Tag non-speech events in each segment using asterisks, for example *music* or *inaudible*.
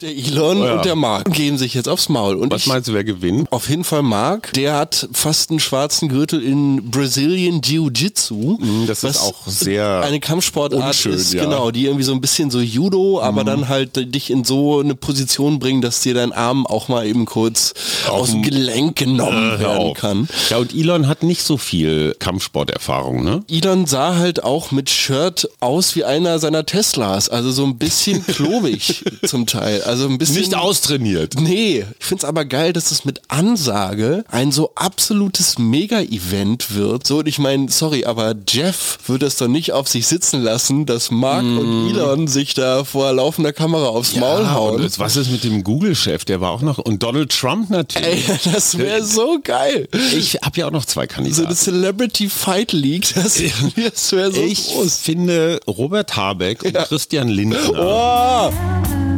Der Elon Oh ja. und der Mark gehen sich jetzt aufs Maul. Und Was ich, meinst du, wer gewinnt? auf jeden Fall Mark, der hat fast einen schwarzen Gürtel in Brazilian Jiu-Jitsu. Mm, das ist auch sehr eine Kampfsportart unschön, ist, ja. Mhm. genau, die irgendwie so ein bisschen so Judo, aber dann halt dich in so eine Position bringen, dass dir dein Arm auch mal eben kurz aus dem Gelenk genommen Hör werden auf. kann. Ja, und Elon hat nicht so viel Kampfsporterfahrung, ne? Elon sah halt auch mit Shirt aus wie einer seiner Teslas, also so ein bisschen *laughs* klobig zum Teil, also ein bisschen Nicht austrainiert. Nee, ich find's aber geil, dass es mit Ansage ein so absolutes Mega-Event wird. So, und ich meine, sorry, aber Jeff würde es doch nicht auf sich sitzen lassen, dass Mark und Elon sich da vor laufender Kamera aufs Maul Ja, hauen. und jetzt, was ist mit dem Google-Chef? Der war auch noch. Und Donald Trump natürlich. Ey, *laughs* das wäre so geil. Ich habe ja auch noch zwei So eine Kandidaten. Celebrity Fight League, das, *laughs* das wäre so ich groß. finde Robert Habeck und Christian Lindner. Oh,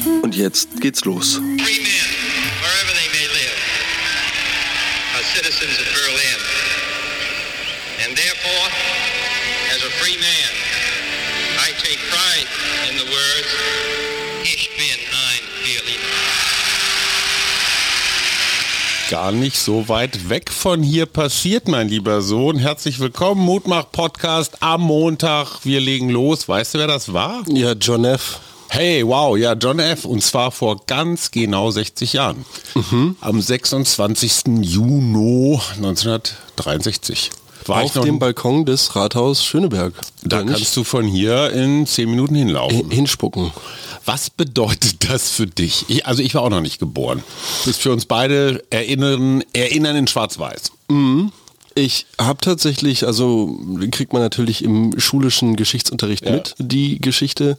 Und jetzt geht's los. free men, wherever they may live, are citizens of Berlin. And therefore, as a free man, I take pride in the words, Ich bin ein Berliner. Gar nicht so weit weg von hier passiert, mein lieber Sohn. Herzlich willkommen, Mutmach-Podcast am Montag. Wir legen los. Weißt du, wer das war? Ja, John F. Hey, wow, ja, John F. Und zwar vor ganz genau 60 Jahren. Mhm. Am 26. Juni 1963. War Auf dem Balkon des Rathaus Schöneberg. da Oder nicht? kannst du von hier in 10 Minuten hinlaufen. hinspucken. Was bedeutet das für dich? Ich, also ich war auch noch nicht geboren. Das ist für uns beide Erinnern, Erinnern in Schwarz-Weiß. Ich habe tatsächlich, also kriegt man natürlich im schulischen Geschichtsunterricht Ja. mit, die Geschichte.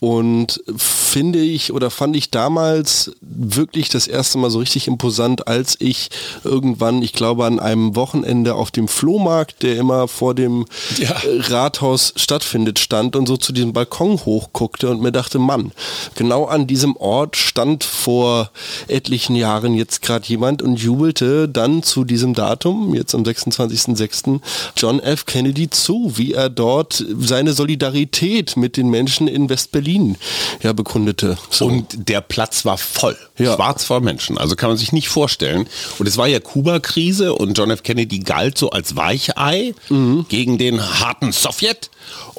Und finde ich oder fand ich damals wirklich das erste Mal so richtig imposant, als ich irgendwann, ich glaube an einem Wochenende auf dem Flohmarkt, der immer vor dem Ja. äh, Rathaus stattfindet, stand und so zu diesem Balkon hochguckte und mir dachte, Mann, genau an diesem Ort stand vor etlichen Jahren jetzt gerade jemand und jubelte dann zu diesem Datum, jetzt am 26.06. John F. Kennedy zu, wie er dort seine Solidarität mit den Menschen in West-Berlin ja bekundete. So. Und der Platz war voll. Ja. Schwarz voll Menschen. Also kann man sich nicht vorstellen. Und es war ja Kuba-Krise und John F. Kennedy galt so als Weichei gegen den harten Sowjet.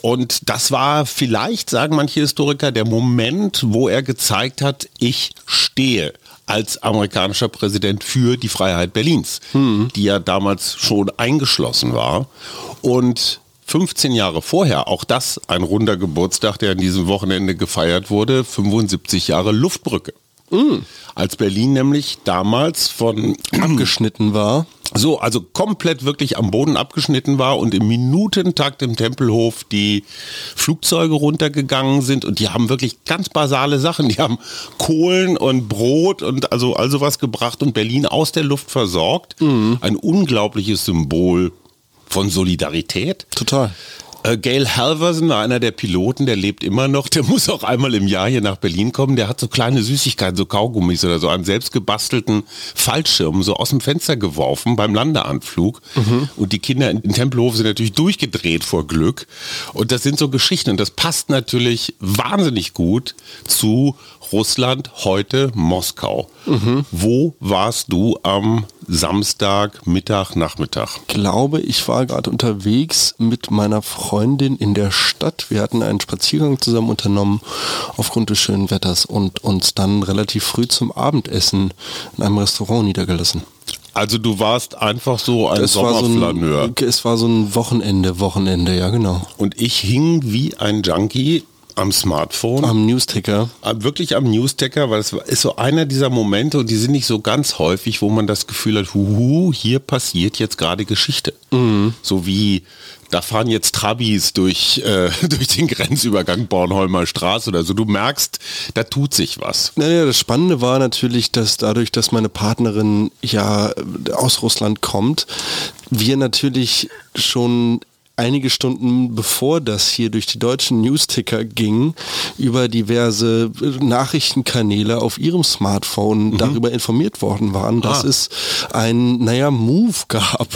Und das war vielleicht, sagen manche Historiker, der Moment, wo er gezeigt hat, ich stehe als amerikanischer Präsident für die Freiheit Berlins, die ja damals schon eingeschlossen war. Und 15 Jahre vorher, auch das ein runder Geburtstag, der an diesem Wochenende gefeiert wurde, 75 Jahre Luftbrücke. Als Berlin nämlich damals von abgeschnitten war. So, also komplett wirklich am Boden abgeschnitten war und im Minutentakt im Tempelhof die Flugzeuge runtergegangen sind und die haben wirklich ganz basale Sachen. Die haben Kohlen und Brot und also, also was gebracht und Berlin aus der Luft versorgt. Ein unglaubliches Symbol von Solidarität. Total. Äh, Gail Halverson war einer der Piloten, der lebt immer noch. Der *laughs* muss auch einmal im Jahr hier nach Berlin kommen. Der hat so kleine Süßigkeiten, so Kaugummis oder so, einen selbst gebastelten Fallschirm so aus dem Fenster geworfen beim Landeanflug. Und die Kinder in Tempelhof sind natürlich durchgedreht vor Glück. Und das sind so Geschichten. Und das passt natürlich wahnsinnig gut zu Russland, heute Moskau. Wo warst du am Samstag, Mittag, Nachmittag? glaube, ich war gerade unterwegs mit meiner Freundin in der Stadt. Wir hatten einen Spaziergang zusammen unternommen aufgrund des schönen Wetters und uns dann relativ früh zum Abendessen in einem Restaurant niedergelassen. Also du warst einfach so ein Es war, so Sommerflaneur. ein, es war so ein Wochenende, Wochenende, ja genau. Und ich hing wie ein Junkie Am Smartphone. Am Newsticker. Wirklich am Newsticker, weil es ist so einer dieser Momente und die sind nicht so ganz häufig, wo man das Gefühl hat, huhu, hier passiert jetzt gerade Geschichte. Mhm. So wie da fahren jetzt Trabis durch, äh, *laughs* durch den Grenzübergang Bornholmer Straße oder so. Du merkst, da tut sich was. Naja, das Spannende war natürlich, dass dadurch, dass meine Partnerin ja aus Russland kommt, wir natürlich schon einige Stunden bevor das hier durch die deutschen Newsticker ging, über diverse Nachrichtenkanäle auf ihrem Smartphone mhm. darüber informiert worden waren, dass ah. es ein, naja, Move gab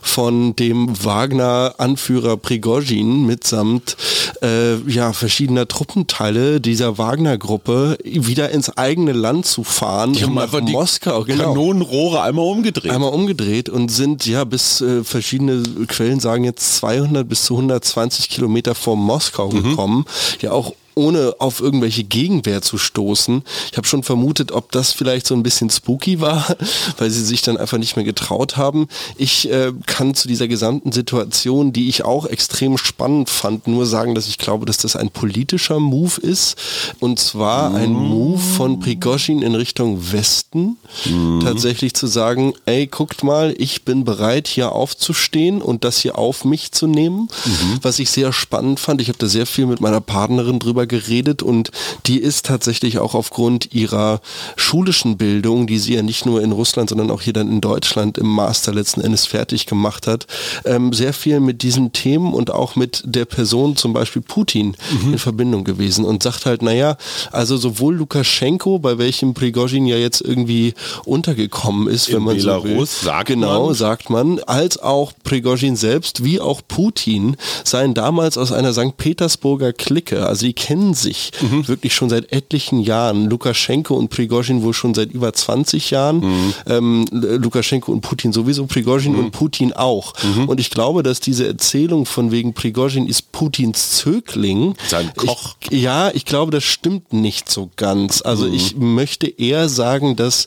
von dem Wagner-Anführer Prigozhin mitsamt äh, ja, verschiedener Truppenteile dieser Wagner-Gruppe wieder ins eigene Land zu fahren, die um nach Moskau, genau. Kanonenrohre einmal umgedreht. Einmal umgedreht und sind ja bis äh, verschiedene Quellen sagen jetzt 200 100 bis zu 120 Kilometer vor Moskau mhm. gekommen. Ja, auch ohne auf irgendwelche Gegenwehr zu stoßen. Ich habe schon vermutet, ob das vielleicht so ein bisschen spooky war, *laughs* weil sie sich dann einfach nicht mehr getraut haben. Ich äh, kann zu dieser gesamten Situation, die ich auch extrem spannend fand, nur sagen, dass ich glaube, dass das ein politischer Move ist. Und zwar ein Move von Prigozhin in Richtung Westen. Mhm. Tatsächlich zu sagen, ey, guckt mal, ich bin bereit, hier aufzustehen und das hier auf mich zu nehmen. Mhm. Was ich sehr spannend fand. Ich habe da sehr viel mit meiner Partnerin drüber geredet und die ist tatsächlich auch aufgrund ihrer schulischen Bildung, die sie ja nicht nur in Russland, sondern auch hier dann in Deutschland im Master letzten Endes fertig gemacht hat, ähm, sehr viel mit diesen Themen und auch mit der Person zum Beispiel Putin mhm. in Verbindung gewesen und sagt halt, naja, also sowohl Lukaschenko, bei welchem Prigozhin ja jetzt irgendwie untergekommen ist, in wenn man Belarus, so will, sagt genau, man. sagt man, als auch Prigozhin selbst, wie auch Putin, seien damals aus einer St. Petersburger Clique, also die kennen sich mhm. wirklich schon seit etlichen Jahren. Lukaschenko und Prigozhin wohl schon seit über 20 Jahren. Mhm. Ähm, Lukaschenko und Putin sowieso, Prigozhin mhm. und Putin auch. Mhm. Und ich glaube, dass diese Erzählung von wegen Prigozhin ist Putins Zögling. Sein Koch. Ich, ja, ich glaube, das stimmt nicht so ganz. Also mhm. ich möchte eher sagen, dass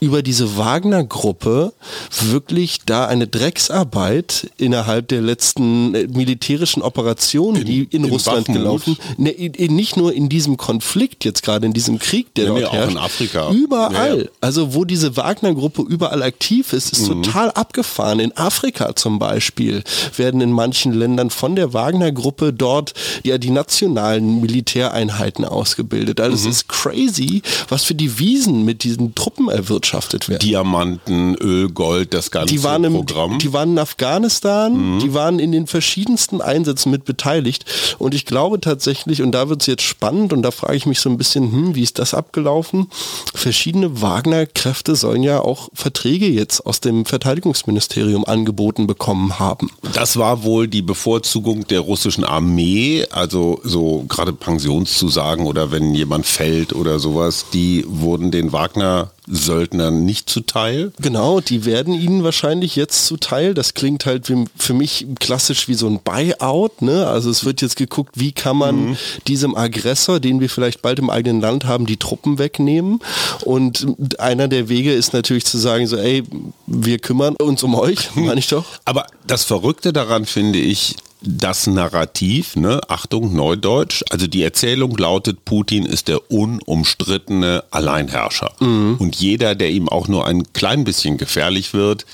über diese Wagner-Gruppe wirklich da eine Drecksarbeit innerhalb der letzten äh, militärischen Operationen, die in, in Russland gelaufen, ne, nicht nur in diesem Konflikt jetzt gerade, in diesem Krieg, der ja, dort herrscht, in Afrika. überall. Ja, ja. Also wo diese Wagner-Gruppe überall aktiv ist, ist mhm. total abgefahren. In Afrika zum Beispiel werden in manchen Ländern von der Wagner-Gruppe dort ja die nationalen Militäreinheiten ausgebildet. Also mhm. es ist crazy, was für die Wiesen mit diesen Truppen erwirtschaftet werden. Diamanten, Öl, Gold, das ganze die waren im, Programm. Die waren in Afghanistan, mhm. die waren in den verschiedensten Einsätzen mit beteiligt. Und ich glaube tatsächlich, und da wird es jetzt spannend und da frage ich mich so ein bisschen, hm, wie ist das abgelaufen? Verschiedene Wagner-Kräfte sollen ja auch Verträge jetzt aus dem Verteidigungsministerium angeboten bekommen haben. Das war wohl die Bevorzugung der russischen Armee, also so gerade Pensionszusagen oder wenn jemand fällt oder sowas, die wurden den Wagner Söldnern nicht zuteil. Genau, die werden ihnen wahrscheinlich jetzt zuteil. Das klingt halt für mich klassisch wie so ein Buyout. Ne? Also es wird jetzt geguckt, wie kann man mhm. diesem Aggressor, den wir vielleicht bald im eigenen Land haben, die Truppen wegnehmen. Und einer der Wege ist natürlich zu sagen, so, ey, wir kümmern uns um euch, *laughs* meine ich doch. Aber das Verrückte daran finde ich, das Narrativ, ne, Achtung, Neudeutsch, also die Erzählung lautet, Putin ist der unumstrittene Alleinherrscher. Mhm. Und jeder, der ihm auch nur ein klein bisschen gefährlich wird,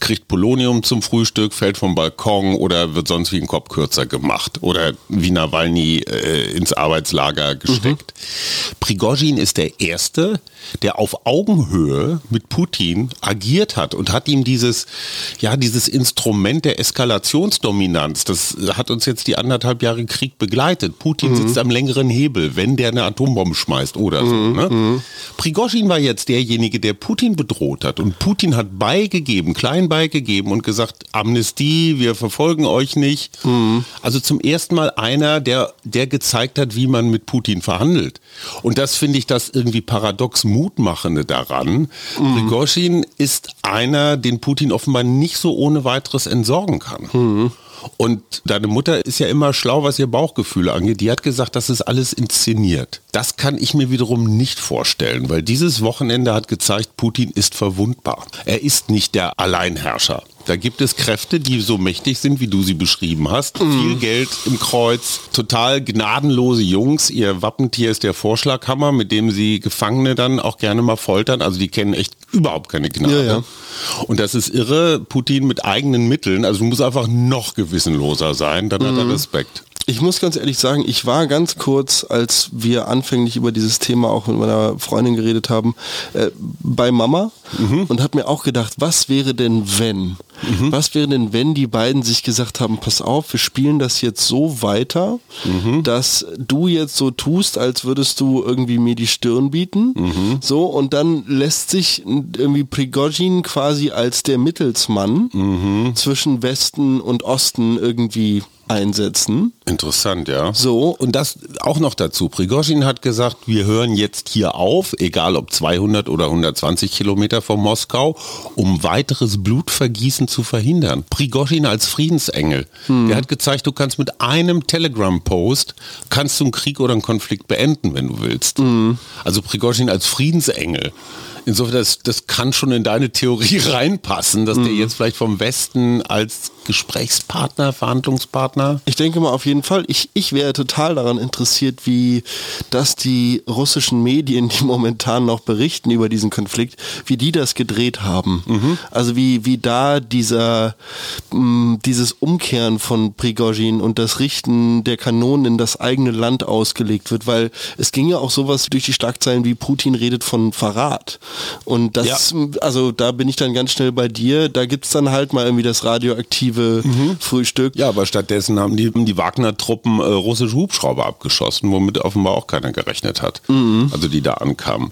kriegt Polonium zum Frühstück, fällt vom Balkon oder wird sonst wie ein Kopf kürzer gemacht oder wie Nawalny äh, ins Arbeitslager gesteckt. Mhm. Prigozhin ist der Erste, der auf Augenhöhe mit Putin agiert hat und hat ihm dieses, ja, dieses Instrument der Eskalationsdominanz, das hat uns jetzt die anderthalb Jahre Krieg begleitet. Putin mhm. sitzt am längeren Hebel, wenn der eine Atombombe schmeißt oder so. Mhm. Ne? Mhm. Prigozhin war jetzt derjenige, der Putin bedroht hat. Und Putin hat beigegeben, klein beigegeben und gesagt, Amnestie, wir verfolgen euch nicht. Mhm. Also zum ersten Mal einer, der, der gezeigt hat, wie man mit Putin verhandelt. Und das finde ich das irgendwie paradox Mutmachende daran. Mhm. Prigozhin ist einer, den Putin offenbar nicht so ohne weiteres entsorgen kann. Und deine Mutter ist ja immer schlau, was ihr Bauchgefühle angeht. Die hat gesagt, das ist alles inszeniert. Das kann ich mir wiederum nicht vorstellen, weil dieses Wochenende hat gezeigt, Putin ist verwundbar. Er ist nicht der Alleinherrscher. Da gibt es Kräfte, die so mächtig sind, wie du sie beschrieben hast. Mhm. Viel Geld im Kreuz, total gnadenlose Jungs. Ihr Wappentier ist der Vorschlaghammer, mit dem sie Gefangene dann auch gerne mal foltern. Also die kennen echt überhaupt keine Gnade. Ja, ja. Und das ist irre, Putin mit eigenen Mitteln. Also du musst einfach noch gewissenloser sein, dann Mhm. hat er Respekt. Ich muss ganz ehrlich sagen, ich war ganz kurz, als wir anfänglich über dieses Thema auch mit meiner Freundin geredet haben, äh, bei Mama und habe mir auch gedacht, was wäre denn wenn? Was wäre denn, wenn die beiden sich gesagt haben, pass auf, wir spielen das jetzt so weiter, dass du jetzt so tust, als würdest du irgendwie mir die Stirn bieten. So, und dann lässt sich irgendwie Prigozhin quasi als der Mittelsmann zwischen Westen und Osten irgendwie einsetzen. Interessant, ja. So. Und das auch noch dazu. Prigozhin hat gesagt, wir hören jetzt hier auf, egal ob 200 oder 120 Kilometer von Moskau, um weiteres Blutvergießen zu verhindern. Prigozhin als Friedensengel. Der hat gezeigt, du kannst mit einem Telegram-Post, kannst du einen Krieg oder einen Konflikt beenden, wenn du willst. Also Prigozhin als Friedensengel. Insofern, das, das kann schon in deine Theorie *laughs* reinpassen, dass der jetzt vielleicht vom Westen als Gesprächspartner, Verhandlungspartner Ich denke mal auf jeden Fall. Ich, ich wäre total daran interessiert, wie das die russischen Medien, die *laughs* momentan noch berichten über diesen Konflikt, wie die das gedreht haben. Also wie, wie da dieser, mh, dieses Umkehren von Prigozhin und das Richten der Kanonen in das eigene Land ausgelegt wird, weil es ging ja auch sowas durch die Schlagzeilen wie Putin redet von Verrat. Und das, also da bin ich dann ganz schnell bei dir. Da gibt's dann halt mal irgendwie das radioaktive Frühstück. Ja, aber stattdessen haben die, die Wagner-Truppen äh, russische Hubschrauber abgeschossen, womit offenbar auch keiner gerechnet hat. Also die da ankamen.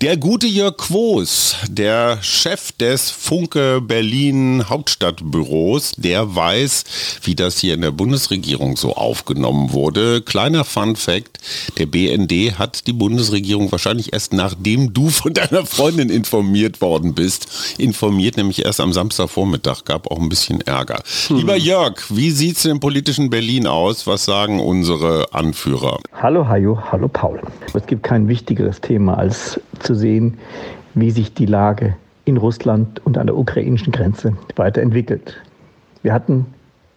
Der gute Jörg Quos, der Chef des Funke Berlin Hauptstadtbüros, der weiß, wie das hier in der Bundesregierung so aufgenommen wurde. Kleiner Fun Fact, der BND hat die Bundesregierung wahrscheinlich erst nachdem du von deiner Freundin informiert worden bist, informiert, nämlich erst am Samstagvormittag, gab auch ein bisschen Ärger. Lieber Jörg, wie sieht's im politischen Berlin aus? Was sagen unsere Anführer? Hallo Hajo, hallo Paul. Es gibt kein wichtigeres Thema, als zu sehen, wie sich die Lage in Russland und an der ukrainischen Grenze weiterentwickelt. Wir hatten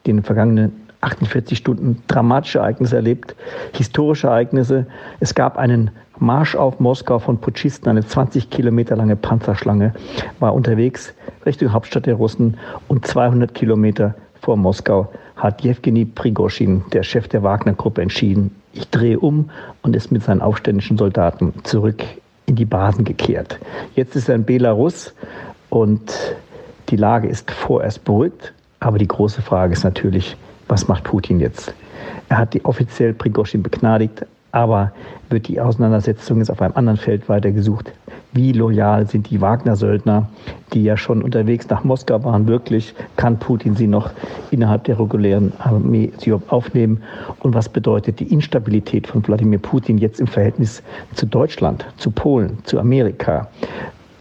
in den vergangenen 48 Stunden dramatische Ereignisse erlebt, historische Ereignisse. Es gab einen Marsch auf Moskau von Putschisten, eine 20 Kilometer lange Panzerschlange war unterwegs Richtung Hauptstadt der Russen und 200 Kilometer vor Moskau hat Jewgeni Prigozhin, der Chef der Wagner-Gruppe, entschieden, ich drehe um und ist mit seinen aufständischen Soldaten zurück in die Basen gekehrt. Jetzt ist er in Belarus und die Lage ist vorerst beruhigt, aber die große Frage ist natürlich, was macht Putin jetzt? Er hat die offiziell Prigozhin begnadigt, aber wird die Auseinandersetzung jetzt auf einem anderen Feld weitergesucht? Wie loyal sind die Wagner-Söldner, die ja schon unterwegs nach Moskau waren, wirklich? Kann Putin sie noch innerhalb der regulären Armee aufnehmen? Und was bedeutet die Instabilität von Wladimir Putin jetzt im Verhältnis zu Deutschland, zu Polen, zu Amerika?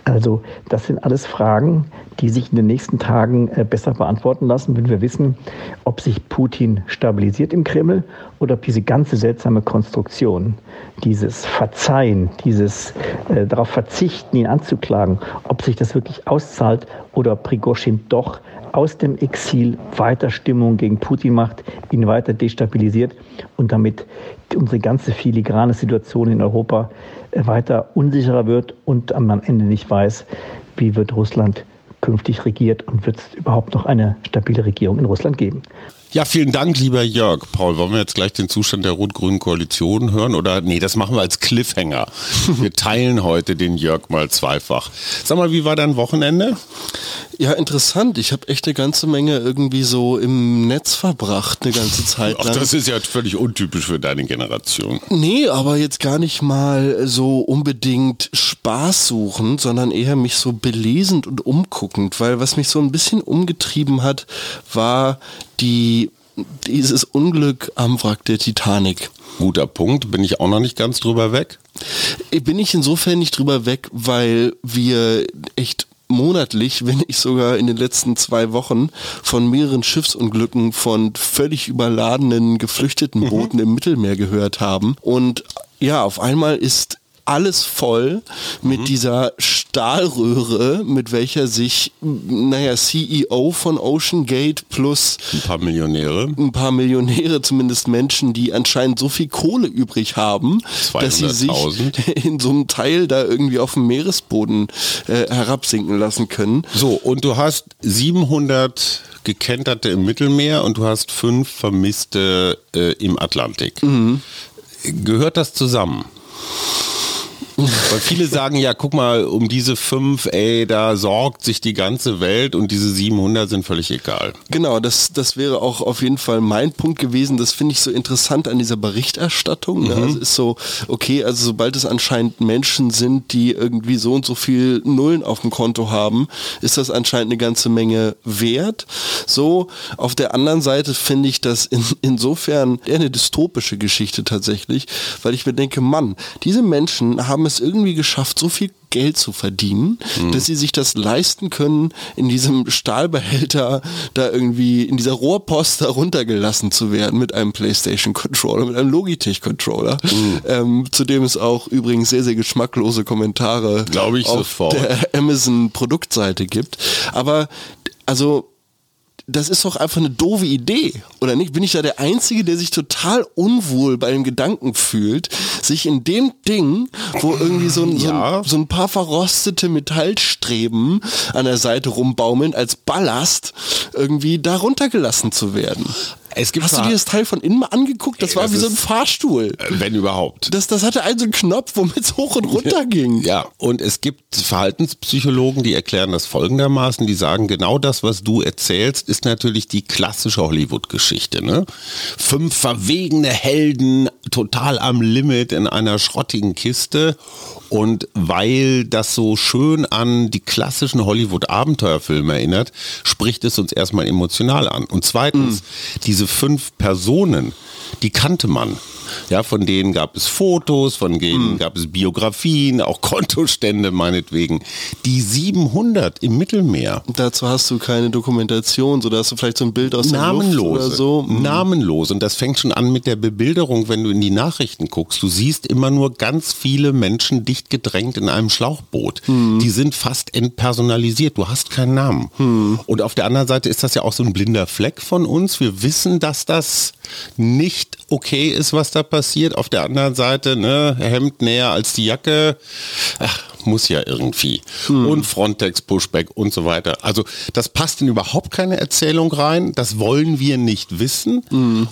Also das sind alles Fragen, die sich in den nächsten Tagen äh, besser beantworten lassen, wenn wir wissen, ob sich Putin stabilisiert im Kreml oder ob diese ganze seltsame Konstruktion, dieses Verzeihen, dieses äh, darauf verzichten, ihn anzuklagen, ob sich das wirklich auszahlt oder ob doch aus dem Exil weiter Stimmung gegen Putin macht, ihn weiter destabilisiert und damit unsere ganze filigrane Situation in Europa weiter unsicherer wird und am Ende nicht weiß, wie wird Russland künftig regiert und wird es überhaupt noch eine stabile Regierung in Russland geben. Ja, vielen Dank, lieber Jörg. Paul, wollen wir jetzt gleich den Zustand der rot-grünen Koalition hören? Oder nee, das machen wir als Cliffhanger. *laughs* Wir teilen heute den Jörg mal zweifach. Sag mal, wie war dein Wochenende? Ja, interessant. Ich habe echt eine ganze Menge irgendwie so im Netz verbracht, eine ganze *laughs* Zeit lang. Ach, das ist ja völlig untypisch für deine Generation. Nee, aber jetzt gar nicht mal so unbedingt Spaß suchen, sondern eher mich so belesend und umguckend, weil was mich so ein bisschen umgetrieben hat, war die dieses Unglück am Wrack der Titanic. Guter Punkt, bin ich auch noch nicht ganz drüber weg. Bin ich insofern nicht drüber weg, weil wir echt monatlich, wenn nicht sogar in den letzten zwei Wochen, von mehreren Schiffsunglücken von völlig überladenen geflüchteten Booten im Mittelmeer gehört haben. Und ja, auf einmal ist alles voll mit Mhm. dieser Stahlröhre, mit welcher sich, naja, CEO von Ocean Gate plus Ein paar Millionäre. ein paar Millionäre, zumindest Menschen, die anscheinend so viel Kohle übrig haben, dass sie sich 200.000. in so einem Teil da irgendwie auf dem Meeresboden äh, herabsinken lassen können. So, und du hast 700 Gekenterte im Mittelmeer und du hast fünf Vermisste äh, im Atlantik. Gehört das zusammen? Weil viele sagen ja, guck mal, um diese fünf, ey, da sorgt sich die ganze Welt und diese 700 sind völlig egal. Genau, das, das wäre auch auf jeden Fall mein Punkt gewesen. Das finde ich so interessant an dieser Berichterstattung. Ne? Also ist so, okay, also sobald es anscheinend Menschen sind, die irgendwie so und so viel Nullen auf dem Konto haben, ist das anscheinend eine ganze Menge wert. So, auf der anderen Seite finde ich das in, insofern eher eine dystopische Geschichte tatsächlich, weil ich mir denke, Mann, diese Menschen haben es irgendwie geschafft, so viel Geld zu verdienen, dass sie sich das leisten können, in diesem Stahlbehälter da irgendwie, in dieser Rohrpost da runtergelassen zu werden mit einem PlayStation-Controller, mit einem Logitech-Controller, ähm, zu dem es auch übrigens sehr, sehr geschmacklose Kommentare Glaube ich auf sofort. der Amazon-Produktseite gibt. Aber, also, das ist doch einfach eine doofe Idee, oder nicht? Bin ich da der Einzige, der sich total unwohl bei dem Gedanken fühlt, sich in dem Ding, wo irgendwie so ein, so Ja. ein, so ein paar verrostete Metallstreben an der Seite rumbaumeln, als Ballast irgendwie da runtergelassen zu werden? Es gibt Hast du dir das Teil von innen mal angeguckt? Das Ey, war das wie so ein Fahrstuhl. Wenn überhaupt. Das, das hatte einen so einen Knopf, womit es hoch und runter *laughs* ging. Ja, und es gibt Verhaltenspsychologen, die erklären das folgendermaßen, die sagen, genau das, was du erzählst, ist natürlich die klassische Hollywood-Geschichte. Ne? Fünf verwegene Helden, total am Limit in einer schrottigen Kiste. Und weil das so schön an die klassischen Hollywood-Abenteuerfilme erinnert, spricht es uns erstmal emotional an. Und zweitens, diese fünf Personen, die kannte man. Ja, von denen gab es Fotos, von denen gab es Biografien, auch *laughs* Kontostände meinetwegen. Die 700 im Mittelmeer. Dazu hast du keine Dokumentation, so da hast du vielleicht so ein Bild aus der Luft Namenlose. oder so. Mhm. Namenlos. Und das fängt schon an mit der Bebilderung, wenn du in die Nachrichten guckst. Du siehst immer nur ganz viele Menschen dicht gedrängt in einem Schlauchboot. Mhm. Die sind fast entpersonalisiert. Du hast keinen Namen. Mhm. Und auf der anderen Seite ist das ja auch so ein blinder Fleck von uns. Wir wissen, dass das nicht okay ist, was da passiert. Auf der anderen Seite, ne, Hemd näher als die Jacke. Ach, muss ja irgendwie. Und Frontex, Pushback und so weiter. Also das passt in überhaupt keine Erzählung rein. Das wollen wir nicht wissen.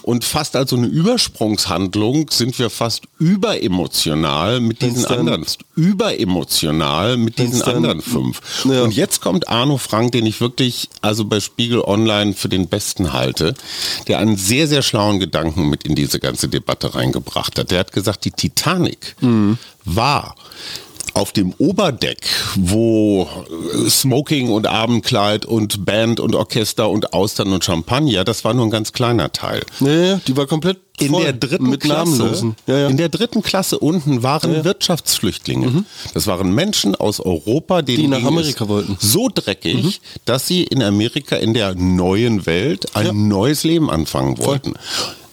Und fast als so eine Übersprungshandlung sind wir fast überemotional mit diesen Wenn's dann- anderen. Überemotional mit Wenn's diesen dann- anderen fünf. Ja. Und jetzt kommt Arno Frank, den ich wirklich also bei Spiegel Online für den besten halte, der einen sehr, sehr schlauen Gedanken mit in diese ganze Debatte reingebracht hat. Der hat gesagt, die Titanic war auf dem Oberdeck, wo äh, Smoking und Abendkleid und Band und Orchester und Austern und Champagner, das war nur ein ganz kleiner Teil. Nee, die war komplett In voll der dritten mit Klasse, Namenlosen. Ja, ja. in der dritten Klasse unten waren Wirtschaftsflüchtlinge. Das waren Menschen aus Europa, denen Die nach Amerika wollten. So dreckig, dass sie in Amerika in der neuen Welt ein Ja. neues Leben anfangen wollten.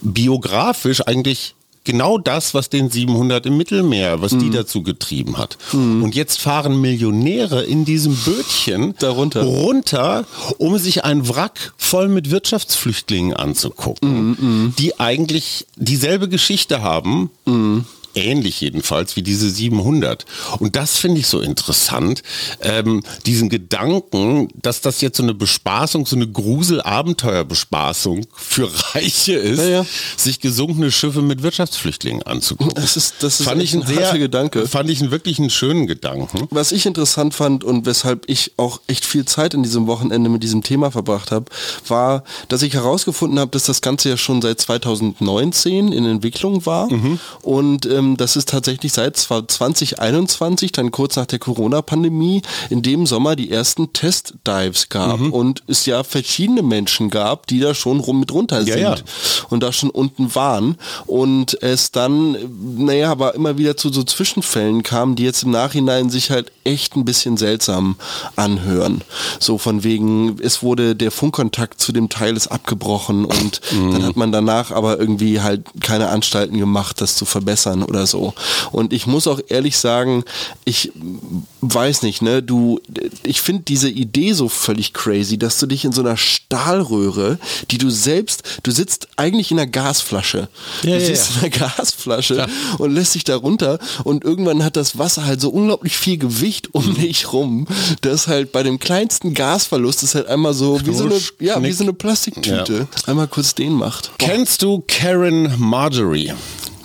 Biografisch eigentlich genau das, was den 700 im Mittelmeer, was Mhm. die dazu getrieben hat. Und jetzt fahren Millionäre in diesem Bötchen Darunter. runter, um sich ein Wrack voll mit Wirtschaftsflüchtlingen anzugucken, die eigentlich dieselbe Geschichte haben. Ähnlich jedenfalls wie diese 700. Und das finde ich so interessant, ähm, diesen Gedanken, dass das jetzt so eine Bespaßung, so eine Grusel-Abenteuerbespaßung für Reiche ist, Ja, ja. sich gesunkene Schiffe mit Wirtschaftsflüchtlingen anzugucken. *laughs* Das ist, das ist fand ich einen sehr, Gedanke. fand ich einen wirklich einen schönen Gedanken. Was ich interessant fand und weshalb ich auch echt viel Zeit in diesem Wochenende mit diesem Thema verbracht habe, war, dass ich herausgefunden habe, dass das Ganze ja schon seit 2019 in Entwicklung war und ähm, dass es tatsächlich seit zwar 2021, dann kurz nach der Corona-Pandemie, in dem Sommer die ersten Test-Dives gab und es ja verschiedene Menschen gab, die da schon rum mit runter Ja, sind ja. und da schon unten waren und es dann, naja, aber immer wieder zu so Zwischenfällen kam, die jetzt im Nachhinein sich halt echt ein bisschen seltsam anhören. So von wegen, es wurde der Funkkontakt zu dem Teil ist abgebrochen und Mhm. dann hat man danach aber irgendwie halt keine Anstalten gemacht, das zu verbessern oder so. Und ich muss auch ehrlich sagen, ich weiß nicht, ne, du, ich finde diese Idee so völlig crazy, dass du dich in so einer Stahlröhre, die du selbst, du sitzt eigentlich in einer Gasflasche. Ja, du ja, sitzt ja. in einer Gasflasche und lässt dich da runter und irgendwann hat das Wasser halt so unglaublich viel Gewicht um Mhm. dich rum, dass halt bei dem kleinsten Gasverlust ist halt einmal so wie so eine, ja, wie so eine Plastiktüte. Einmal kurz den macht. Kennst du Karen Marjorie?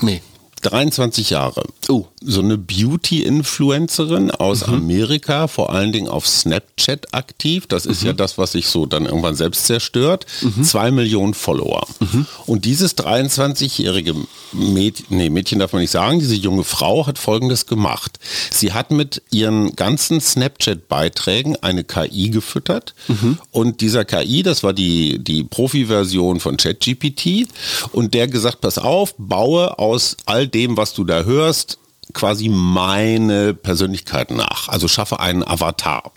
Nee. 23 Jahre. Oh. So eine Beauty-Influencerin aus Amerika, vor allen Dingen auf Snapchat aktiv. Das ist ja das, was sich so dann irgendwann selbst zerstört. Zwei Millionen Follower. Und dieses 23-jährige Mädchen, nee, Mädchen darf man nicht sagen, diese junge Frau hat Folgendes gemacht. Sie hat mit ihren ganzen Snapchat-Beiträgen eine KI gefüttert. Und dieser KI, das war die, die Profi-Version von ChatGPT. Und der gesagt, pass auf, baue aus all dem, was du da hörst, quasi meine Persönlichkeit nach. Also schaffe einen Avatar.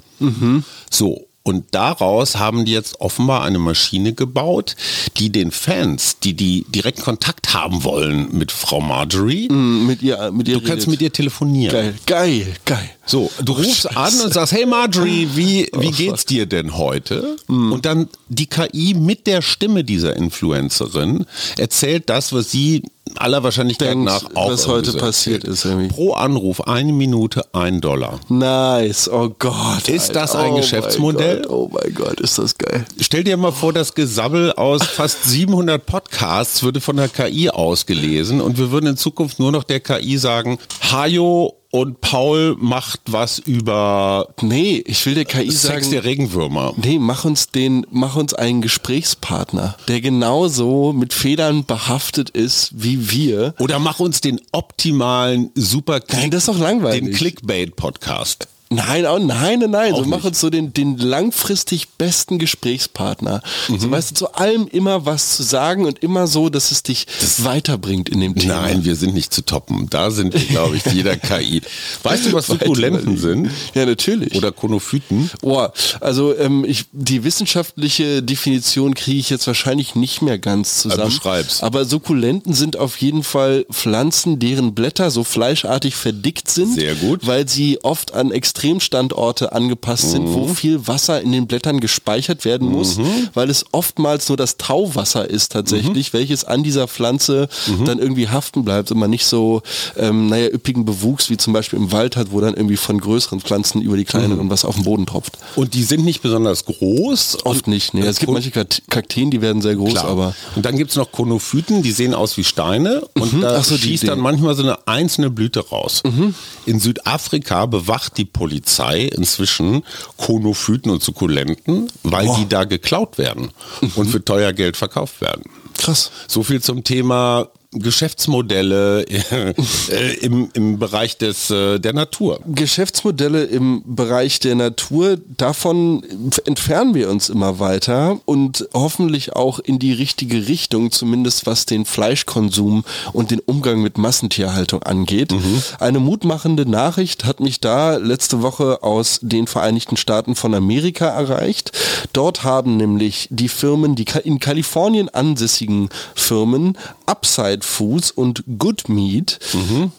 So. Und daraus haben die jetzt offenbar eine Maschine gebaut, die den Fans, die die direkt Kontakt haben wollen mit Frau Marjorie, Mit ihr, mit ihr du kannst redet. mit ihr telefonieren. Geil, geil, geil. So, du rufst an und sagst, hey Marjorie, wie, wie geht's dir denn heute? Und dann die KI mit der Stimme dieser Influencerin erzählt das, was sie aller Wahrscheinlichkeit Denkt, nach auch was heute passiert ist irgendwie. Pro Anruf eine Minute ein Dollar. Nice, oh Gott. Ist das ein oh mein Geschäftsmodell? Gott, Oh mein Gott, ist das geil. Stell dir mal vor, das Gesabbel aus fast 700 Podcasts würde von der KI ausgelesen und wir würden in Zukunft nur noch der KI sagen, Hajo und Paul macht was über Nee, ich will der KI Sex sagen. der Regenwürmer. Nee, mach uns den, mach uns einen Gesprächspartner, der genauso mit Federn behaftet ist wie wir. Oder mach uns den optimalen super Nein, das ist doch langweilig. den Clickbait-Podcast. Nein, auch, nein, nein, nein. Auch so mach uns so den, den langfristig besten Gesprächspartner. Mhm. So weißt du, zu allem immer was zu sagen und immer so, dass es dich weiterbringt in dem Thema. Nein, wir sind nicht zu toppen. Da sind wir, glaube ich, jeder *laughs* KI. Weißt du, was Sukkulenten sind? Ja, natürlich. Oder Konophyten? Oh, also ähm, ich, die wissenschaftliche Definition kriege ich jetzt wahrscheinlich nicht mehr ganz zusammen. Also beschreib's. Aber Sukkulenten sind auf jeden Fall Pflanzen, deren Blätter so fleischartig verdickt sind. Sehr gut. Weil sie oft an Extremstandorte angepasst sind, Mhm. wo viel Wasser in den Blättern gespeichert werden muss, weil es oftmals nur das Tauwasser ist tatsächlich, Mhm. welches an dieser Pflanze dann irgendwie haften bleibt und man nicht so, ähm, naja, üppigen Bewuchs wie zum Beispiel im Wald hat, wo dann irgendwie von größeren Pflanzen über die kleineren Mhm. was auf den Boden tropft. Und die sind nicht besonders groß. Oft nicht. Nee. Und- Es gibt manche Kakt- Kakteen, die werden sehr groß, Klar. aber und dann gibt's noch Konophyten, die sehen aus wie Steine und Mhm. da so, schießt dann manchmal so eine einzelne Blüte raus. In Südafrika bewacht die Polizei inzwischen Konophyten und Sukkulenten, weil die da geklaut werden und für teuer Geld verkauft werden. krass. So viel zum Thema Geschäftsmodelle *laughs* äh, im, im Bereich des, äh, der Natur. Geschäftsmodelle im Bereich der Natur, davon entfernen wir uns immer weiter und hoffentlich auch in die richtige Richtung, zumindest was den Fleischkonsum und den Umgang mit Massentierhaltung angeht. Eine mutmachende Nachricht hat mich da letzte Woche aus den Vereinigten Staaten von Amerika erreicht. Dort haben nämlich die Firmen, die in Kalifornien ansässigen Firmen, Upside Foods und Good Meat,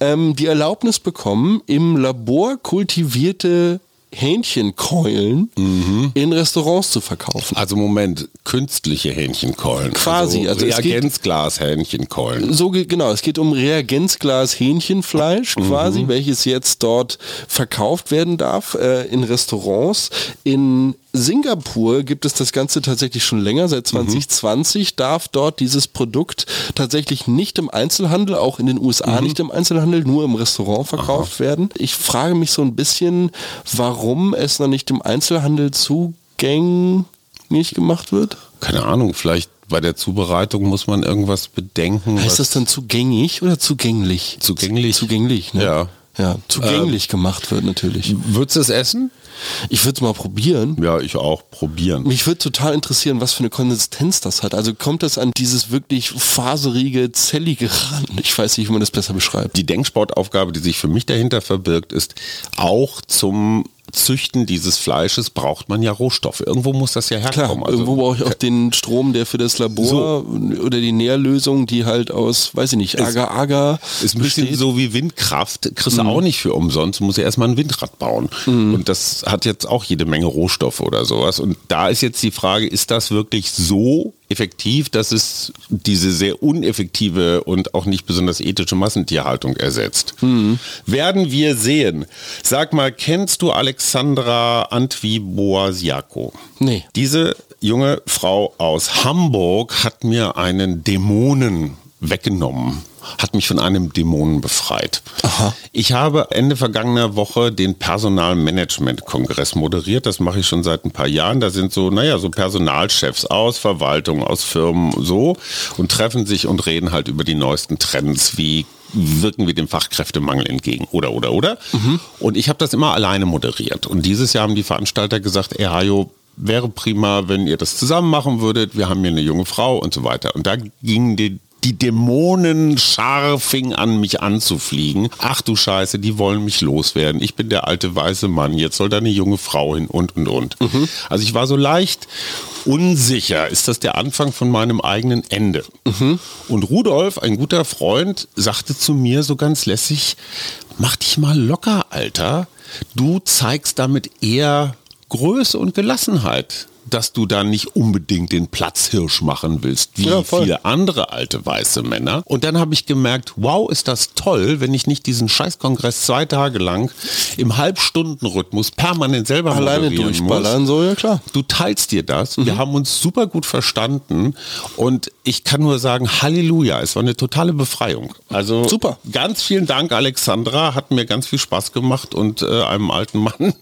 ähm, die Erlaubnis bekommen, im Labor kultivierte Hähnchenkeulen in Restaurants zu verkaufen. Also Moment, künstliche Hähnchenkeulen. Quasi, also es geht- Reagenzglas-Hähnchenkeulen. So ge- genau, es geht um Reagenzglas Hähnchenfleisch quasi, welches jetzt dort verkauft werden darf äh, in Restaurants. In Singapur gibt es das Ganze tatsächlich schon länger, seit 2020 darf dort dieses Produkt tatsächlich nicht im Einzelhandel, auch in den USA nicht im Einzelhandel, nur im Restaurant verkauft werden. Ich frage mich so ein bisschen, warum es noch nicht im Einzelhandel zugänglich gemacht wird. Keine Ahnung, vielleicht bei der Zubereitung muss man irgendwas bedenken. Heißt das dann zugänglich oder zugänglich? Zugänglich. Zugänglich, ne? Ja. Ja, zugänglich gemacht wird natürlich. Würdest du es essen? Ich würde es mal probieren. Ja, ich auch. Probieren. Mich würde total interessieren, was für eine Konsistenz das hat. Also kommt das an dieses wirklich faserige, zellige ran? Ich weiß nicht, wie man das besser beschreibt. Die Denksportaufgabe, die sich für mich dahinter verbirgt, ist auch zum Züchten dieses Fleisches braucht man ja Rohstoffe. Irgendwo muss das ja herkommen. Klar, irgendwo brauche ich auch den Strom, der für das Labor oder die Nährlösung, die halt aus, weiß ich nicht, Agar-Agar Ist ein bisschen so wie Windkraft, kriegst du auch nicht für umsonst, muss ja erstmal ein Windrad bauen. Und das hat jetzt auch jede Menge Rohstoffe oder sowas. Und da ist jetzt die Frage, ist das wirklich so effektiv, dass es diese sehr uneffektive und auch nicht besonders ethische Massentierhaltung ersetzt? Werden wir sehen. Sag mal, kennst du Alexandra Antwi-Boasiako? Nee. Diese junge Frau aus Hamburg hat mir einen Dämonen weggenommen, hat mich von einem Dämonen befreit. Ich habe Ende vergangener Woche den Personalmanagement-Kongress moderiert. Das mache ich schon seit ein paar Jahren. Da sind so, naja, so Personalchefs aus Verwaltung, aus Firmen so und treffen sich und reden halt über die neuesten Trends, wie wirken wir dem Fachkräftemangel entgegen oder oder oder. Und ich habe das immer alleine moderiert. Und dieses Jahr haben die Veranstalter gesagt, ey Hajo, wäre prima, wenn ihr das zusammen machen würdet. Wir haben hier eine junge Frau und so weiter. Und da gingen die die Dämonenschar fing an, mich anzufliegen. Ach du Scheiße, die wollen mich loswerden. Ich bin der alte weiße Mann. Jetzt soll da eine junge Frau hin und und und. Also ich war so leicht unsicher. Ist das der Anfang von meinem eigenen Ende? Und Rudolf, ein guter Freund, sagte zu mir so ganz lässig, mach dich mal locker, Alter. Du zeigst damit eher Größe und Gelassenheit, dass du da nicht unbedingt den Platzhirsch machen willst, wie Ja, viele andere alte weiße Männer. Und dann habe ich gemerkt, wow, ist das toll, wenn ich nicht diesen Scheißkongress zwei Tage lang im Halbstundenrhythmus permanent selber Alleine durchballern, muss. so, ja klar. Du teilst dir das. Mhm. Wir haben uns super gut verstanden und ich kann nur sagen, Halleluja, es war eine totale Befreiung. Also Super. Ganz vielen Dank, Alexandra, hat mir ganz viel Spaß gemacht und äh, einem alten Mann *laughs*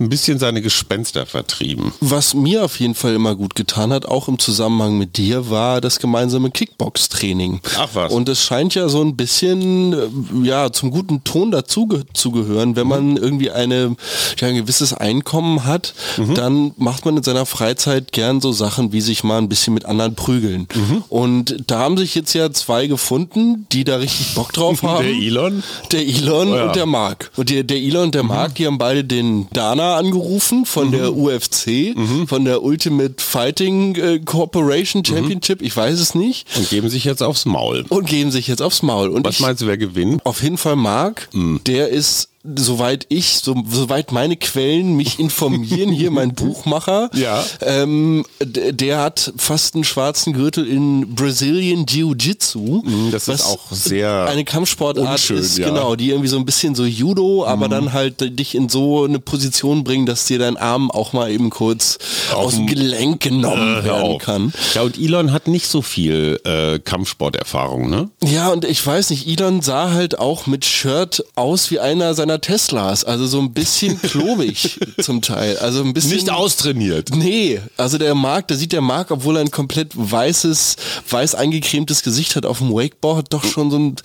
ein bisschen seine Gespenster vertrieben. Was mir auf jeden Fall immer gut getan hat, auch im Zusammenhang mit dir, war das gemeinsame Kickbox-Training. Ach was. Und es scheint ja so ein bisschen äh, ja, zum guten Ton dazu ge zu gehören. Wenn man irgendwie eine, ja, ein gewisses Einkommen hat, dann macht man in seiner Freizeit gern so Sachen wie sich mal ein bisschen mit anderen prügeln. Und da haben sich jetzt ja zwei gefunden, die da richtig Bock drauf *laughs* haben. Der Elon? Der Elon Oh ja. und der Mark. Und der, der Elon und der Mark, die haben beide den Dana angerufen von der UFC, von der Ultimate Fighting äh, Corporation Championship, ich weiß es nicht, Und geben sich jetzt aufs Maul. und geben sich jetzt aufs Maul. Und Was ich, meinst du, wer gewinnt? auf jeden Fall Mark, der ist soweit ich, so, soweit meine Quellen mich informieren, hier mein *laughs* Buchmacher, Ja. ähm, der hat fast einen schwarzen Gürtel in Brazilian Jiu-Jitsu. das ist auch sehr eine Kampfsportart unschön, ist, ja. Mhm. genau, die irgendwie so ein bisschen so Judo, aber dann halt dich in so eine Position bringen, dass dir dein Arm auch mal eben kurz aus dem Gelenk genommen Hör werden auf. kann. Ja, und Elon hat nicht so viel äh, Kampfsporterfahrung, ne? Ja, und ich weiß nicht, Elon sah halt auch mit Shirt aus wie einer seiner Teslas. Also so ein bisschen *laughs* klobig zum Teil. Also ein bisschen. Nicht austrainiert. Nee, also der Mark, da sieht der Mark, obwohl er ein komplett weißes, weiß eingecremtes Gesicht hat auf dem Wakeboard, doch schon so ein,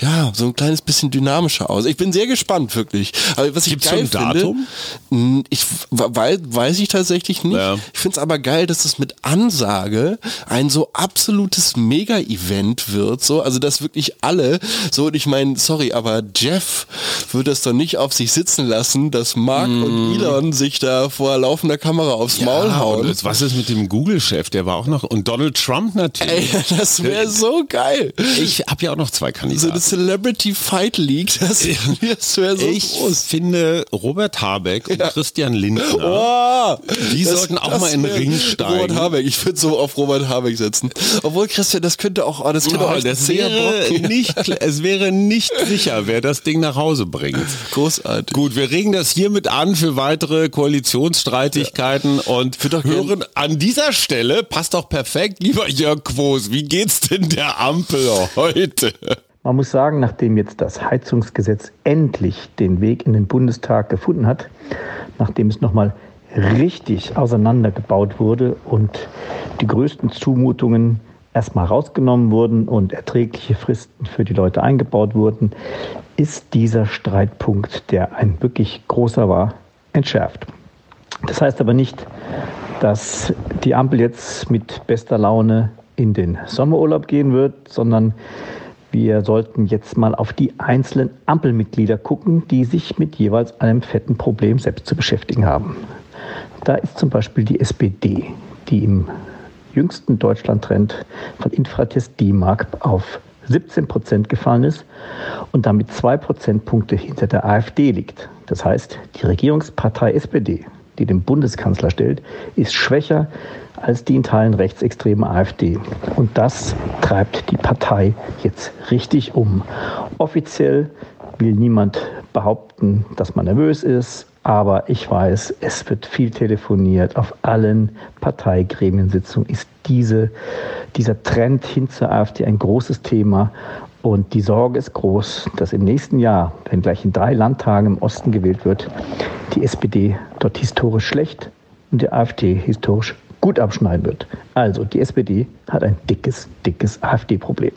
ja, so ein kleines bisschen dynamischer aus. Ich bin sehr gespannt, wirklich. Aber was ich Gibt's geil schon ein finde, Datum? Mh, ich weiß, weiß ich tatsächlich nicht. Ja. Ich finde es aber geil, dass es mit Ansage ein so absolutes Mega-Event wird, so, also dass wirklich alle, so, und ich meine, sorry, aber Jeff würde es doch nicht auf sich sitzen lassen, dass Mark und Elon sich da vor laufender Kamera aufs Maul Ja, hauen. und jetzt, was ist mit dem Google-Chef? Der war auch noch. Und Donald Trump natürlich. Ey, das wäre so geil. Ich habe ja auch noch zwei So eine Kandidaten. Celebrity Fight League, das, das wäre so ich groß. finde Robert Habeck und Christian Lindner. Oh, Die sollten auch mal in den Ring steigen. Robert Habeck, ich würde so auf Robert Habeck setzen. Obwohl, Christian, das könnte auch, oh, das könnte auch Oh, echt das wäre nicht, es wäre nicht sicher, wer das Ding nach Hause bringt. Großartig. Gut, wir regen das hiermit an für weitere Koalitionsstreitigkeiten und doch gern- hören an dieser Stelle, passt doch perfekt, lieber Jörg Quos, wie geht's denn der Ampel heute? Man muss sagen, nachdem jetzt das Heizungsgesetz endlich den Weg in den Bundestag gefunden hat, nachdem es nochmal richtig auseinandergebaut wurde und die größten Zumutungen erstmal rausgenommen wurden und erträgliche Fristen für die Leute eingebaut wurden, ist dieser Streitpunkt, der ein wirklich großer war, entschärft. Das heißt aber nicht, dass die Ampel jetzt mit bester Laune in den Sommerurlaub gehen wird, sondern Wir sollten jetzt mal auf die einzelnen Ampelmitglieder gucken, die sich mit jeweils einem fetten Problem selbst zu beschäftigen haben. Da ist zum Beispiel die SPD, die im jüngsten Deutschland-Trend von Infratest D-Mark auf 17 Prozent gefallen ist und damit zwei Prozentpunkte hinter der AfD liegt. Das heißt, die Regierungspartei SPD, die den Bundeskanzler stellt, ist schwächer als die in Teilen rechtsextreme AfD. Und das treibt die Partei jetzt richtig um. Offiziell will niemand behaupten, dass man nervös ist, aber ich weiß, es wird viel telefoniert. Auf allen Parteigremiensitzungen ist diese, dieser Trend hin zur AfD ein großes Thema. Und die Sorge ist groß, dass im nächsten Jahr, wenn gleich in drei Landtagen im Osten gewählt wird, die SPD dort historisch schlecht und die AfD historisch gut abschneiden wird. Also die SPD hat ein dickes, dickes AfD-Problem.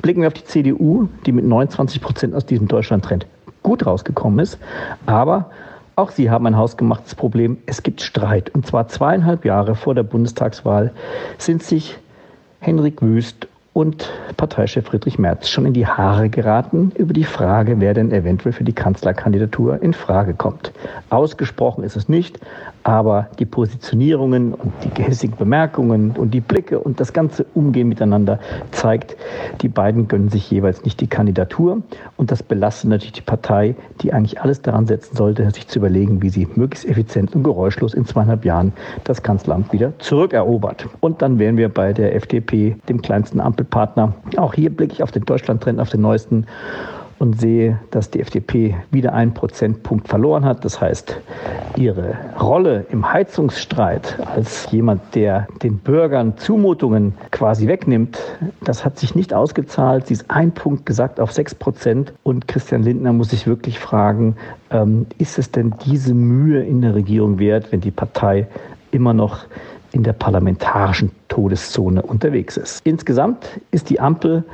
Blicken wir auf die CDU, die mit 29 Prozent aus diesem Deutschland-Trend gut rausgekommen ist, aber auch sie haben ein hausgemachtes Problem. Es gibt Streit. Und zwar zweieinhalb Jahre vor der Bundestagswahl sind sich Henrik Wüst und Parteichef Friedrich Merz schon in die Haare geraten über die Frage, wer denn eventuell für die Kanzlerkandidatur in Frage kommt. Ausgesprochen ist es nicht, aber die Positionierungen und die gehässigen Bemerkungen und die Blicke und das ganze Umgehen miteinander zeigt, die beiden gönnen sich jeweils nicht die Kandidatur. Und das belastet natürlich die Partei, die eigentlich alles daran setzen sollte, sich zu überlegen, wie sie möglichst effizient und geräuschlos in zweieinhalb Jahren das Kanzleramt wieder zurückerobert. Und dann wären wir bei der FDP, dem kleinsten Ampelpartner. Auch hier blicke ich auf den Deutschlandtrend, auf den neuesten und sehe, dass die FDP wieder einen Prozentpunkt verloren hat. Das heißt, ihre Rolle im Heizungsstreit als jemand, der den Bürgern Zumutungen quasi wegnimmt, das hat sich nicht ausgezahlt. Sie ist ein Punkt gesagt auf sechs Prozent. Und Christian Lindner muss sich wirklich fragen, ähm, ist es denn diese Mühe in der Regierung wert, wenn die Partei immer noch in der parlamentarischen Todeszone unterwegs ist. Insgesamt ist die Ampel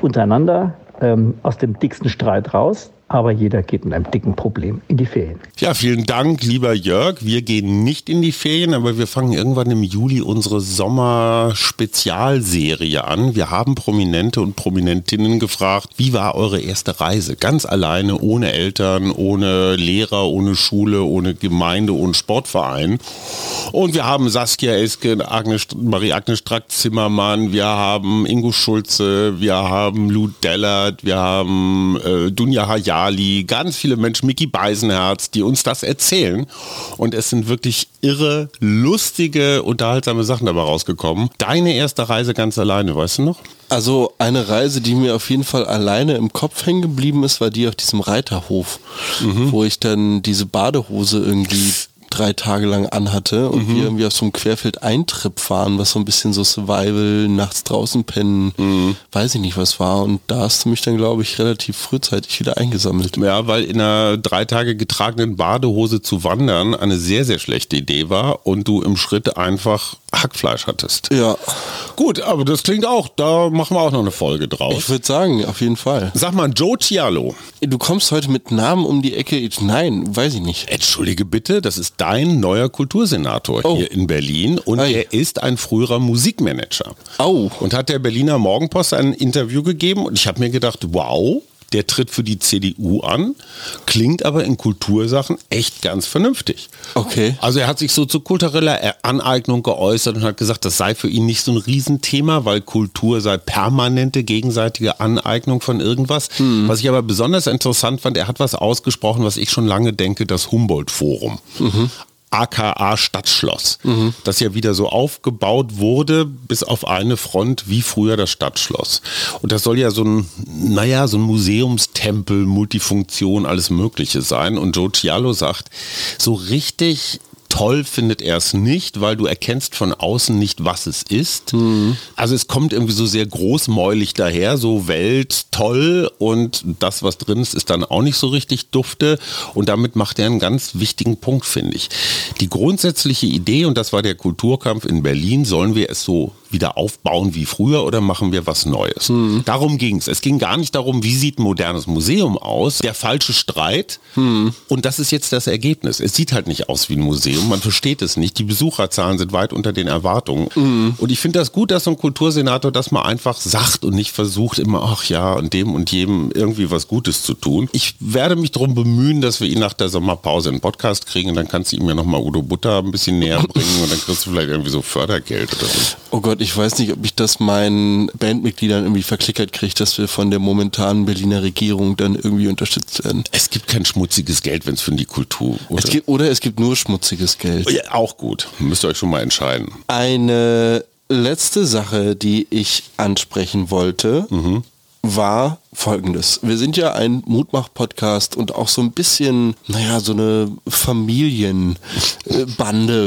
untereinander ähm, aus dem dicksten Streit raus aber jeder geht mit einem dicken Problem in die Ferien. Ja, vielen Dank, lieber Jörg. Wir gehen nicht in die Ferien, aber wir fangen irgendwann im Juli unsere Sommer-Spezialserie an. Wir haben Prominente und Prominentinnen gefragt, wie war eure erste Reise? Ganz alleine, ohne Eltern, ohne Lehrer, ohne Schule, ohne Gemeinde, ohne Sportverein. Und wir haben Saskia Eske, Agnes, Marie-Agnes Strack-Zimmermann, wir haben Ingo Schulze, wir haben Lou Dellert, wir haben äh, Dunja Hayat, Ali, ganz viele Menschen, Mickey Beisenherz, die uns das erzählen. Und es sind wirklich irre, lustige, unterhaltsame Sachen dabei rausgekommen. Deine erste Reise ganz alleine, weißt du noch? Also eine Reise, die mir auf jeden Fall alleine im Kopf hängen geblieben ist, war die auf diesem Reiterhof, mhm. wo ich dann diese Badehose irgendwie drei Tage lang anhatte und mhm. wir irgendwie auf so einem Querfeld-Eintrip fahren, was so ein bisschen so Survival, nachts draußen pennen, mhm. weiß ich nicht was war. Und da hast du mich dann, glaube ich, relativ frühzeitig wieder eingesammelt. Ja, weil in einer drei Tage getragenen Badehose zu wandern eine sehr, sehr schlechte Idee war und du im Schritt einfach Hackfleisch hattest. Ja. Gut, aber das klingt auch, da machen wir auch noch eine Folge draus. Ich würde sagen, auf jeden Fall. Sag mal, Joe Cialo. Du kommst heute mit Namen um die Ecke. Nein, weiß ich nicht. Entschuldige bitte, das ist dein neuer Kultursenator oh. hier in Berlin und Ei. er ist ein früherer Musikmanager. Au. Und hat der Berliner Morgenpost ein Interview gegeben und ich habe mir gedacht, wow, der tritt für die CDU an, klingt aber in Kultursachen echt ganz vernünftig. Okay. Also er hat sich so zu kultureller Aneignung geäußert und hat gesagt, das sei für ihn nicht so ein Riesenthema, weil Kultur sei permanente gegenseitige Aneignung von irgendwas. Hm. Was ich aber besonders interessant fand, er hat was ausgesprochen, was ich schon lange denke, das Humboldt-Forum. Mhm. Aka Stadtschloss, mhm. das ja wieder so aufgebaut wurde, bis auf eine Front wie früher das Stadtschloss. Und das soll ja so ein, naja, so ein Museumstempel, Multifunktion, alles Mögliche sein. Und Joe Cialo sagt, so richtig toll findet er es nicht, weil du erkennst von außen nicht, was es ist. Mhm. Also es kommt irgendwie so sehr großmäulig daher, so Welt toll und das, was drin ist, ist dann auch nicht so richtig dufte und damit macht er einen ganz wichtigen Punkt, finde ich. Die grundsätzliche Idee, und das war der Kulturkampf in Berlin, sollen wir es so wieder aufbauen wie früher oder machen wir was Neues? Hm. Darum ging es. Es ging gar nicht darum, wie sieht ein modernes Museum aus, der falsche Streit. Hm. Und das ist jetzt das Ergebnis. Es sieht halt nicht aus wie ein Museum, man versteht es nicht. Die Besucherzahlen sind weit unter den Erwartungen. Hm. Und ich finde das gut, dass so ein Kultursenator das mal einfach sagt und nicht versucht immer, ach ja, und dem und jedem irgendwie was Gutes zu tun. Ich werde mich darum bemühen, dass wir ihn nach der Sommerpause in Podcast kriegen und dann kannst du ihm ja nochmal Udo Butter ein bisschen näher bringen und dann kriegst du vielleicht irgendwie so Fördergeld oder so. Oh Gott, ich weiß nicht, ob ich das meinen Bandmitgliedern irgendwie verklickert kriege, dass wir von der momentanen Berliner Regierung dann irgendwie unterstützt werden. Es gibt kein schmutziges Geld, wenn es für die Kultur oder? Es gibt, oder es gibt nur schmutziges Geld. ja, auch gut. Müsst ihr euch schon mal entscheiden. Eine letzte Sache, die ich ansprechen wollte, war folgendes. Wir sind ja ein Mutmach-Podcast und auch so ein bisschen, naja, so eine Familienbande,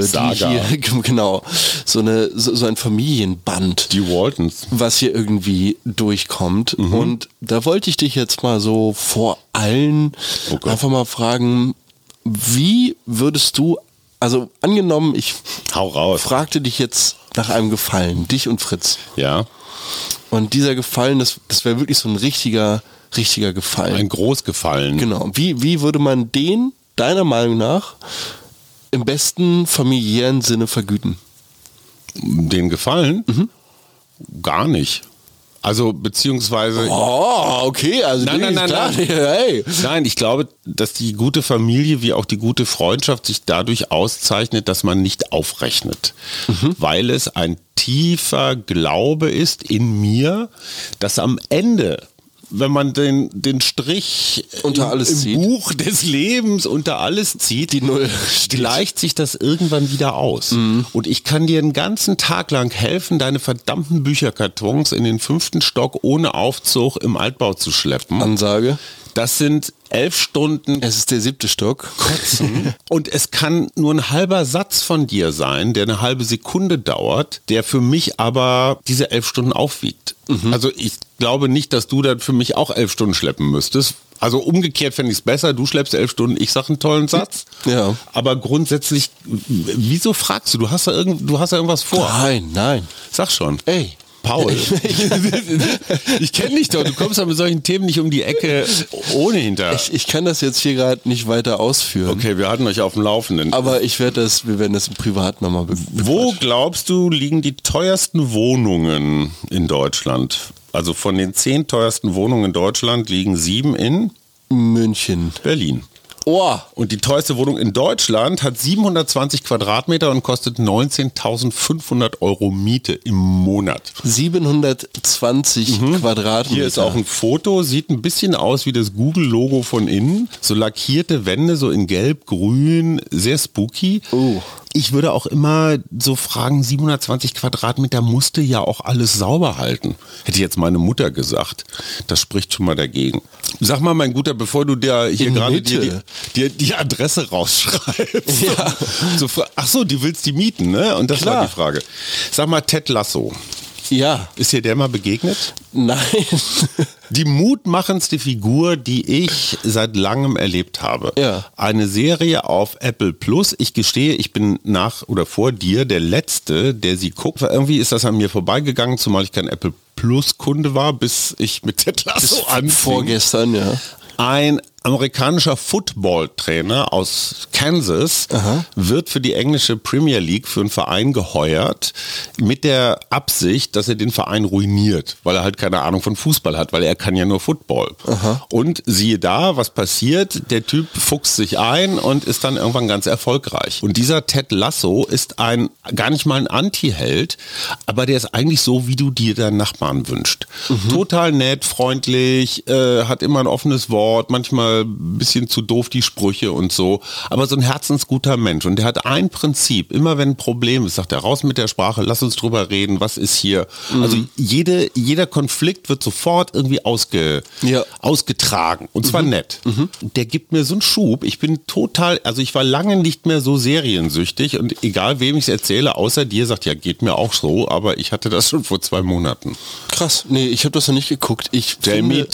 die hier, *laughs* genau, so, eine, so, so ein Familienband. Die Waltons. was hier irgendwie durchkommt. Und da wollte ich dich jetzt mal so vor allen Oh Gott. einfach mal fragen, wie würdest du, also angenommen, ich Hau raus. fragte dich jetzt nach einem Gefallen, dich und Fritz. Ja. Und dieser Gefallen, das, das wäre wirklich so ein richtiger, richtiger Gefallen. Ein Großgefallen. Genau. Wie, wie würde man den, deiner Meinung nach, im besten familiären Sinne vergüten? Den Gefallen? Mhm. Gar nicht. Also, beziehungsweise. Oh, okay, also Nein, nein, nein, nein. *laughs* hey. Nein, ich glaube, dass die gute Familie wie auch die gute Freundschaft sich dadurch auszeichnet, dass man nicht aufrechnet. Mhm. Weil es ein tiefer Glaube ist in mir, dass am Ende wenn man den, den Strich Unter im, alles im zieht. Buch des Lebens unter alles zieht, Die Null *laughs* gleicht sich das irgendwann wieder aus. Mhm. Und ich kann dir einen ganzen Tag lang helfen, deine verdammten Bücherkartons in den fünften Stock ohne Aufzug im Altbau zu schleppen. Ansage. Das sind elf Stunden Es ist der siebte Stock. Kotzen. *laughs* Und es kann nur ein halber Satz von dir sein, der eine halbe Sekunde dauert, der für mich aber diese elf Stunden aufwiegt. Also ich glaube nicht, dass du dann für mich auch elf Stunden schleppen müsstest. Also umgekehrt fände ich es besser, du schleppst elf Stunden, ich sag einen tollen Satz. Ja. Aber grundsätzlich, wieso fragst du? Du hast da, irgend, du hast da irgendwas vor. Nein, nein. Sag schon. Ey. Paul, *laughs* ich kenne dich doch. Du kommst ja mit solchen Themen nicht um die Ecke ohne hinter. Ich, ich kann das jetzt hier gerade nicht weiter ausführen. Okay, wir hatten euch auf dem Laufenden. Aber ich werde das, wir werden das im Privat nochmal be Wo glaubst du, liegen die teuersten Wohnungen in Deutschland? Also von den zehn teuersten Wohnungen in Deutschland liegen sieben in München. Berlin. Oh, Und die teuerste Wohnung in Deutschland hat 720 Quadratmeter und kostet 19.500 Euro Miete im Monat. 720 Quadratmeter. Mhm. Hier ist auch ein Foto, sieht ein bisschen aus wie das Google-Logo von innen. So lackierte Wände, so in gelb, grün, sehr spooky. Oh. Ich würde auch immer so fragen, 720 Quadratmeter musste ja auch alles sauber halten. Hätte jetzt meine Mutter gesagt. Das spricht schon mal dagegen. Sag mal, mein Guter, bevor du dir hier gerade die, dir die Adresse rausschreibst. Ja. So, ach so, die willst die mieten, ne? Und das war Klar. die Frage. Sag mal, Ted Lasso. Ja, Ist dir der mal begegnet? nein. Die mutmachendste Figur, die ich seit langem erlebt habe. Ja. Eine Serie auf Apple Plus. Ich gestehe, ich bin nach oder vor dir der Letzte, der sie guckt. Irgendwie ist das an mir vorbeigegangen, zumal ich kein Apple Plus Kunde war, bis ich mit Ted Lasso anfing. Vorgestern, ja. Ein amerikanischer Football-Trainer aus Kansas wird für die englische Premier League für einen Verein geheuert mit der Absicht, dass er den Verein ruiniert, weil er halt keine Ahnung von Fußball hat, weil er kann ja nur Football. Und siehe da, was passiert? Der Typ fuchst sich ein und ist dann irgendwann ganz erfolgreich. Und dieser Ted Lasso ist ein gar nicht mal ein Anti-Held, aber der ist eigentlich so, wie du dir deinen Nachbarn wünscht. Total nett, freundlich, äh, hat immer ein offenes Wort, manchmal ein bisschen zu doof die Sprüche und so, aber so ein herzensguter Mensch. Und der hat ein Prinzip, immer wenn ein Problem ist, sagt er, raus mit der Sprache, lass uns drüber reden, was ist hier. Also jede, jeder Konflikt wird sofort irgendwie ausge, Ja. ausgetragen. Und zwar nett. Der gibt mir so einen Schub. Ich bin total, also ich war lange nicht mehr so seriensüchtig und egal wem ich es erzähle, außer dir, sagt ja, geht mir auch so, aber ich hatte das schon vor zwei Monaten. Krass. Nee, ich habe das noch nicht geguckt. Ich di.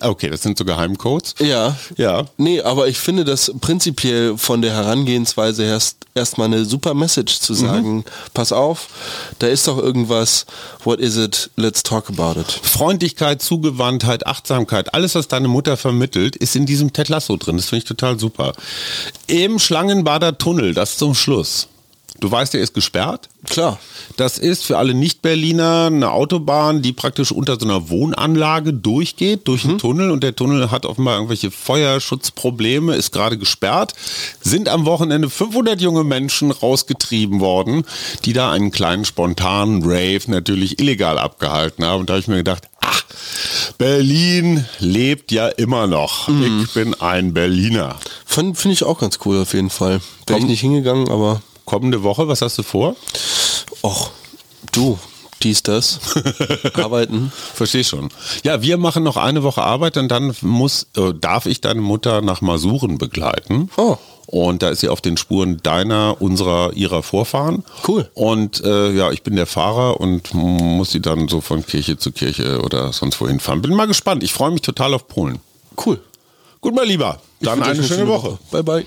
Okay, das sind so Geheimcodes. Ja. Ja. Nee, aber ich finde das prinzipiell von der Herangehensweise erst erstmal eine super Message zu sagen, pass auf, da ist doch irgendwas, what is it, let's talk about it. Freundlichkeit, Zugewandtheit, Achtsamkeit, alles, was deine Mutter vermittelt, ist in diesem Ted Lasso drin. Das finde ich total super. Im Schlangenbader Tunnel, das zum Schluss. Du weißt, der ist gesperrt. Klar. Das ist für alle Nicht-Berliner eine Autobahn, die praktisch unter so einer Wohnanlage durchgeht, durch einen Tunnel. Und der Tunnel hat offenbar irgendwelche Feuerschutzprobleme, ist gerade gesperrt. Sind am Wochenende 500 junge Menschen rausgetrieben worden, die da einen kleinen spontanen Rave natürlich illegal abgehalten haben. Und da habe ich mir gedacht, ach, Berlin lebt ja immer noch. Ich bin ein Berliner. Finde ich auch ganz cool auf jeden Fall. Wäre ich nicht hingegangen, aber Kommende Woche, was hast du vor? och, du, dies, das, *laughs* arbeiten. Verstehe schon. Ja, wir machen noch eine Woche Arbeit und dann muss, äh, darf ich deine Mutter nach Masuren begleiten. Oh. Und da ist sie auf den Spuren deiner, unserer, ihrer Vorfahren. Cool. Und äh, ja, ich bin der Fahrer und muss sie dann so von Kirche zu Kirche oder sonst wohin fahren. Bin mal gespannt. Ich freue mich total auf Polen. Cool. Gut, mein Lieber. Dann eine euch schöne Woche. Bye, bye.